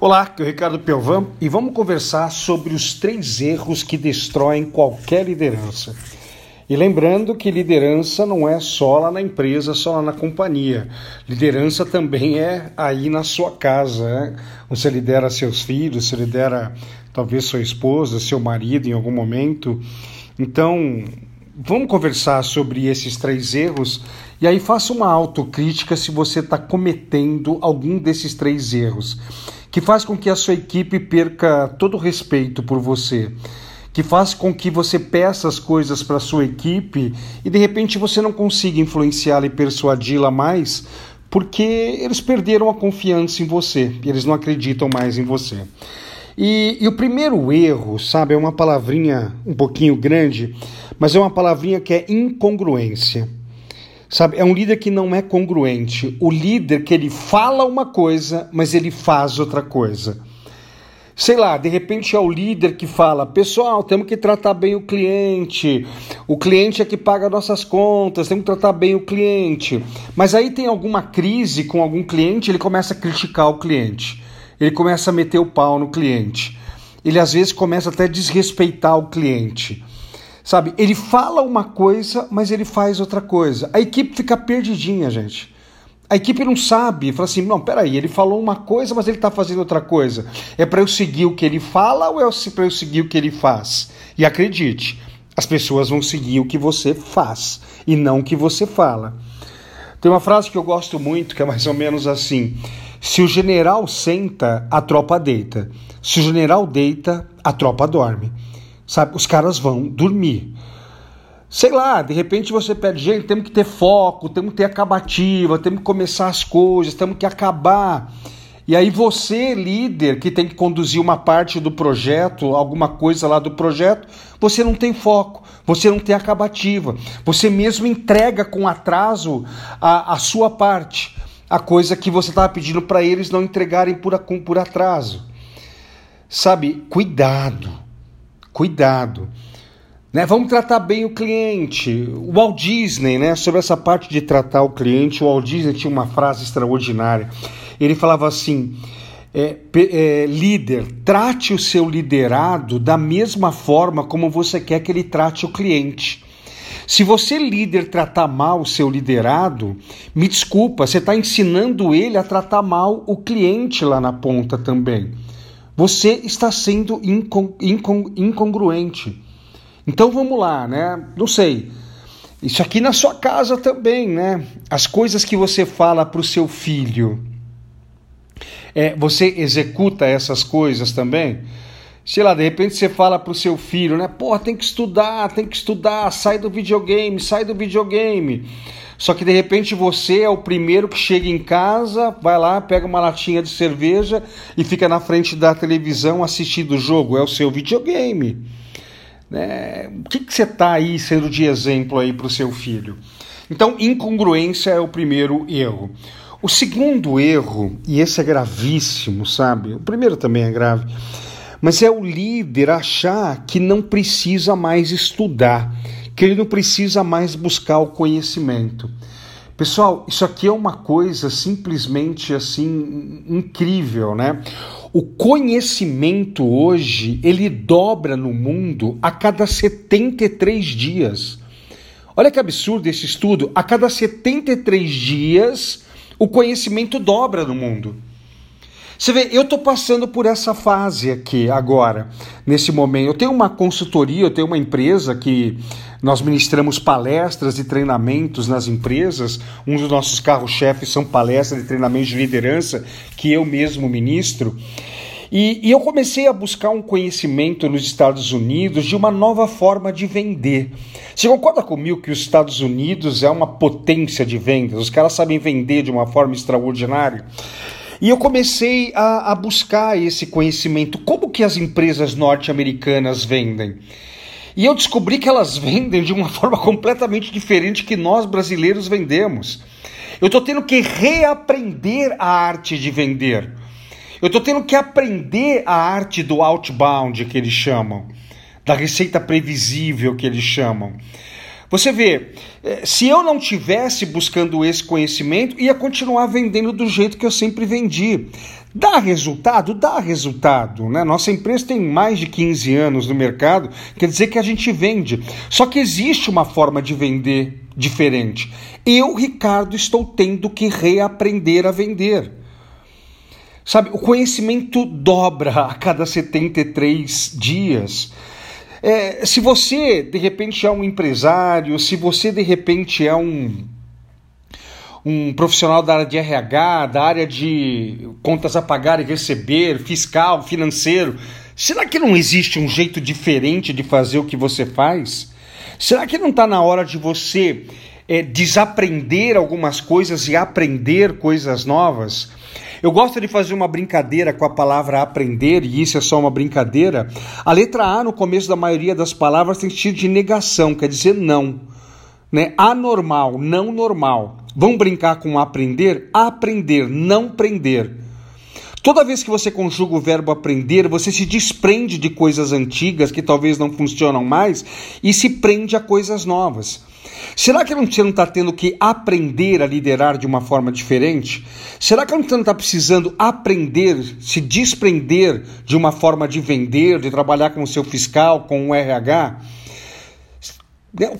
Olá, aqui é o Ricardo Pelvan e vamos conversar sobre os três erros que destroem qualquer liderança. E lembrando que liderança não é só lá na empresa, só lá na companhia. Liderança também é aí na sua casa. Né? Você lidera seus filhos, você lidera talvez sua esposa, seu marido em algum momento. Então, vamos conversar sobre esses três erros e aí faça uma autocrítica se você está cometendo algum desses três erros, que faz com que a sua equipe perca todo o respeito por você, que faz com que você peça as coisas para a sua equipe e de repente você não consiga influenciá-la e persuadi-la mais porque eles perderam a confiança em você, eles não acreditam mais em você. E, e, o primeiro erro, sabe, é uma palavrinha um pouquinho grande, mas é uma palavrinha que é incongruência. Sabe, é um líder que não é congruente. O líder que ele fala uma coisa, mas ele faz outra coisa. Sei lá, de repente é o líder que fala: pessoal, temos que tratar bem o cliente, o cliente é que paga nossas contas, temos que tratar bem o cliente. Mas aí tem alguma crise com algum cliente, ele começa a criticar o cliente ele começa a meter o pau no cliente. Ele às vezes começa até a desrespeitar o cliente. Sabe? Ele fala uma coisa, mas ele faz outra coisa. A equipe fica perdidinha, gente. A equipe não sabe, fala assim: não, peraí, ele falou uma coisa, mas ele está fazendo outra coisa. É para eu seguir o que ele fala ou é para eu seguir o que ele faz? E acredite, as pessoas vão seguir o que você faz e não o que você fala. Tem uma frase que eu gosto muito que é mais ou menos assim: se o general senta, a tropa deita. Se o general deita, a tropa dorme. Sabe? Os caras vão dormir. Sei lá, de repente você pede, gente, temos que ter foco, temos que ter acabativa, temos que começar as coisas, temos que acabar. E aí você, líder, que tem que conduzir uma parte do projeto, alguma coisa lá do projeto, você não tem foco, você não tem acabativa, você mesmo entrega com atraso a, a sua parte a coisa que você estava pedindo para eles não entregarem por, por atraso. Sabe, cuidado, cuidado. Né? Vamos tratar bem o cliente. O Walt Disney, né, sobre essa parte de tratar o cliente, o Walt Disney tinha uma frase extraordinária. Ele falava assim: é, é, líder, trate o seu liderado da mesma forma como você quer que ele trate o cliente. Se você, líder, tratar mal o seu liderado, me desculpa, você está ensinando ele a tratar mal o cliente lá na ponta também. Você está sendo incon incon incongruente. Então vamos lá, né? Não sei. Isso aqui na sua casa também, né? As coisas que você fala para o seu filho, é, você executa essas coisas também? Sei lá, de repente você fala pro seu filho, né? Porra, tem que estudar, tem que estudar, sai do videogame, sai do videogame. Só que de repente você é o primeiro que chega em casa, vai lá, pega uma latinha de cerveja e fica na frente da televisão assistindo o jogo. É o seu videogame. Né? O que, que você está aí sendo de exemplo aí para o seu filho? Então, incongruência é o primeiro erro. O segundo erro, e esse é gravíssimo, sabe? O primeiro também é grave mas é o líder achar que não precisa mais estudar, que ele não precisa mais buscar o conhecimento. Pessoal, isso aqui é uma coisa simplesmente assim incrível, né? O conhecimento hoje, ele dobra no mundo a cada 73 dias. Olha que absurdo esse estudo, a cada 73 dias o conhecimento dobra no mundo. Você vê, eu estou passando por essa fase aqui agora, nesse momento. Eu tenho uma consultoria, eu tenho uma empresa que nós ministramos palestras e treinamentos nas empresas. Um dos nossos carros-chefes são palestras e treinamentos de liderança que eu mesmo ministro. E, e, eu comecei a buscar um conhecimento nos Estados Unidos de uma nova forma de vender. Você concorda comigo que os Estados Unidos é uma potência de vendas? Os caras sabem vender de uma forma extraordinária. E eu comecei a, a buscar esse conhecimento. Como que as empresas norte-americanas vendem? E eu descobri que elas vendem de uma forma completamente diferente que nós brasileiros vendemos. Eu estou tendo que reaprender a arte de vender. Eu estou tendo que aprender a arte do outbound que eles chamam, da receita previsível que eles chamam. Você vê, eh, se eu não tivesse buscando esse conhecimento, ia continuar vendendo do jeito que eu sempre vendi. Dá resultado? Dá resultado. Né? Nossa empresa tem mais de 15 anos no mercado, quer dizer que a gente vende. Só que existe uma forma de vender diferente. Eu, Ricardo, estou tendo que reaprender a vender. Sabe, o conhecimento dobra a cada 73 dias. É, se você, de repente, é um empresário, se você, de repente, é um um profissional da área de RH, da área de contas a pagar e receber, fiscal, financeiro. Será que não existe um jeito diferente de fazer o que você faz? Será que não está na hora de você é, desaprender algumas coisas e aprender coisas novas? Eu gosto de fazer uma brincadeira com a palavra aprender, e isso é só uma brincadeira. A letra A no começo da maioria das palavras tem sentido de negação, quer dizer não. Né? Anormal, não normal. Vamos brincar com aprender? Aprender, não prender. Toda vez que você conjuga o verbo aprender, você se desprende de coisas antigas que talvez não funcionam mais e se prende a coisas novas. Será que você não está tendo que aprender a liderar de uma forma diferente? Será que você não está precisando aprender, se desprender de uma forma de vender, de trabalhar com o seu fiscal, com o RH?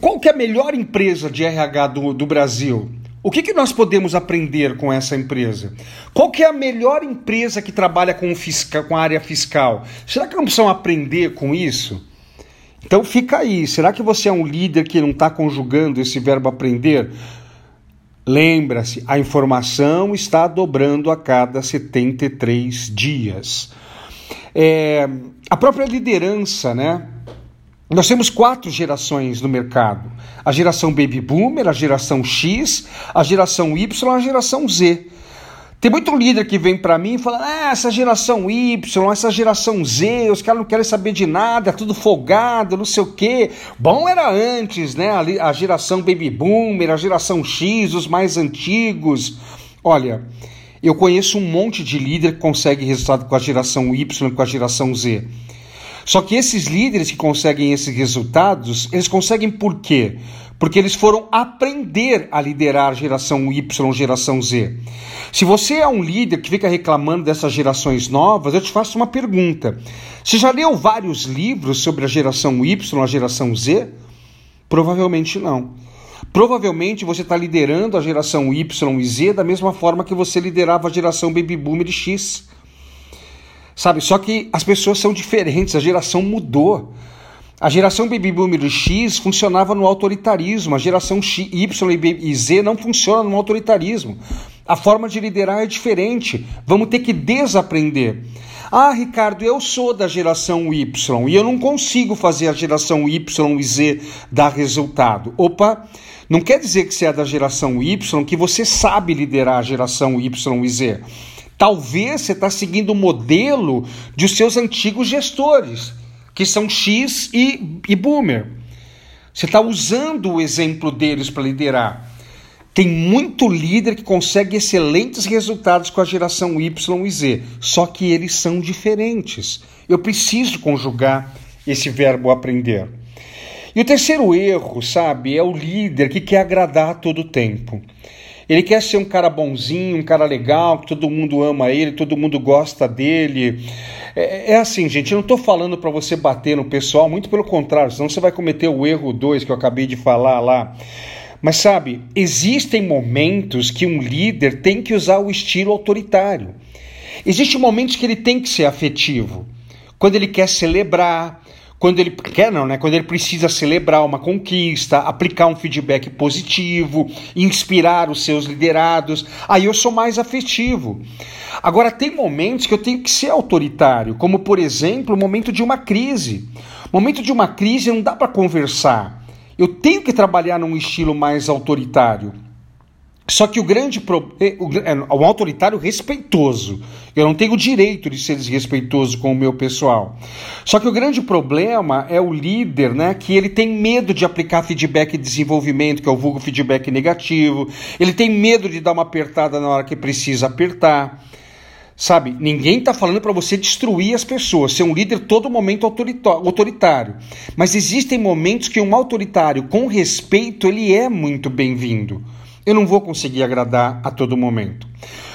Qual que é a melhor empresa de RH do, do Brasil? O que, que nós podemos aprender com essa empresa? Qual que é a melhor empresa que trabalha com, com a área fiscal? Será que não precisam aprender com isso? Então fica aí. Será que você é um líder que não está conjugando esse verbo aprender? Lembra-se, a informação está dobrando a cada 73 dias. É, a própria liderança, né? Nós temos quatro gerações no mercado: a geração Baby Boomer, a geração X, a geração Y, a geração Z. Tem muito líder que vem para mim e fala: ah, essa geração Y, essa geração Z, os caras não querem saber de nada, é tudo folgado, não sei o quê. Bom era antes, né? A geração Baby Boomer, a geração X, os mais antigos. Olha, eu conheço um monte de líder que consegue resultado com a geração Y, com a geração Z. Só que esses líderes que conseguem esses resultados, eles conseguem por quê? Porque eles foram aprender a liderar geração Y, geração Z. Se você é um líder que fica reclamando dessas gerações novas, eu te faço uma pergunta. Você já leu vários livros sobre a geração Y, a geração Z? Provavelmente não. Provavelmente você está liderando a geração Y e Z da mesma forma que você liderava a geração Baby Boomer X. Sabe? Só que as pessoas são diferentes, a geração mudou. A geração Baby Boomer X funcionava no autoritarismo, a geração Y e Z não funciona no autoritarismo. A forma de liderar é diferente. Vamos ter que desaprender. Ah, Ricardo, eu sou da geração Y e eu não consigo fazer a geração Y e Z dar resultado. Opa, não quer dizer que você é da geração Y que você sabe liderar a geração Y e Z. Talvez você está seguindo o modelo de seus antigos gestores, que são X e, e Boomer. Você está usando o exemplo deles para liderar. Tem muito líder que consegue excelentes resultados com a geração Y e Z, só que eles são diferentes. Eu preciso conjugar esse verbo aprender. E o terceiro erro, sabe, é o líder que quer agradar a todo tempo. Ele quer ser um cara bonzinho, um cara legal, que todo mundo ama ele, todo mundo gosta dele. É, é assim, gente, eu não estou falando para você bater no pessoal, muito pelo contrário, senão você vai cometer o erro 2 que eu acabei de falar lá. Mas sabe, existem momentos que um líder tem que usar o estilo autoritário. Existem momentos que ele tem que ser afetivo. Quando ele quer celebrar, quando ele quer não, né? Quando ele precisa celebrar uma conquista, aplicar um feedback positivo, inspirar os seus liderados, aí eu sou mais afetivo. Agora tem momentos que eu tenho que ser autoritário, como por exemplo, o momento de uma crise. Momento de uma crise não dá para conversar. Eu tenho que trabalhar num estilo mais autoritário. Só que o grande problema. É, um autoritário respeitoso. Eu não tenho o direito de ser desrespeitoso com o meu pessoal. Só que o grande problema é o líder, né? Que ele tem medo de aplicar feedback de desenvolvimento, que é o vulgo feedback negativo. Ele tem medo de dar uma apertada na hora que precisa apertar. Sabe, ninguém está falando para você destruir as pessoas, ser um líder todo momento autoritário. Mas existem momentos que um autoritário com respeito ele é muito bem-vindo eu não vou conseguir agradar a todo momento.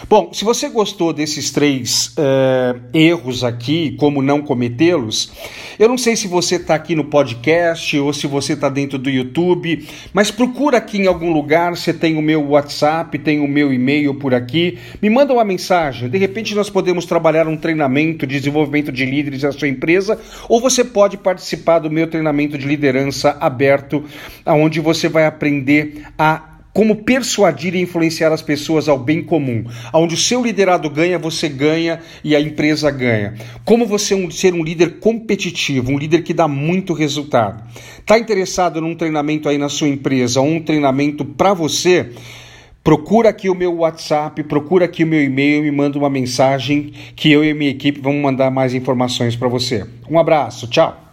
Bom, se você gostou desses três uh, erros aqui, como não cometê-los, eu não sei se você está aqui no podcast ou se você está dentro do YouTube, mas procura aqui em algum lugar, você tem o meu WhatsApp, tem o meu e-mail por aqui, me manda uma mensagem, de repente nós podemos trabalhar um treinamento de desenvolvimento de líderes da sua empresa, ou você pode participar do meu treinamento de liderança aberto, onde você vai aprender a como persuadir e influenciar as pessoas ao bem comum, onde o seu liderado ganha, você ganha e a empresa ganha. Como você ser um líder competitivo, um líder que dá muito resultado. Está interessado num treinamento aí na sua empresa, um treinamento para você? Procura aqui o meu WhatsApp, procura aqui o meu e-mail, me manda uma mensagem que eu e minha equipe vamos mandar mais informações para você. Um abraço, tchau.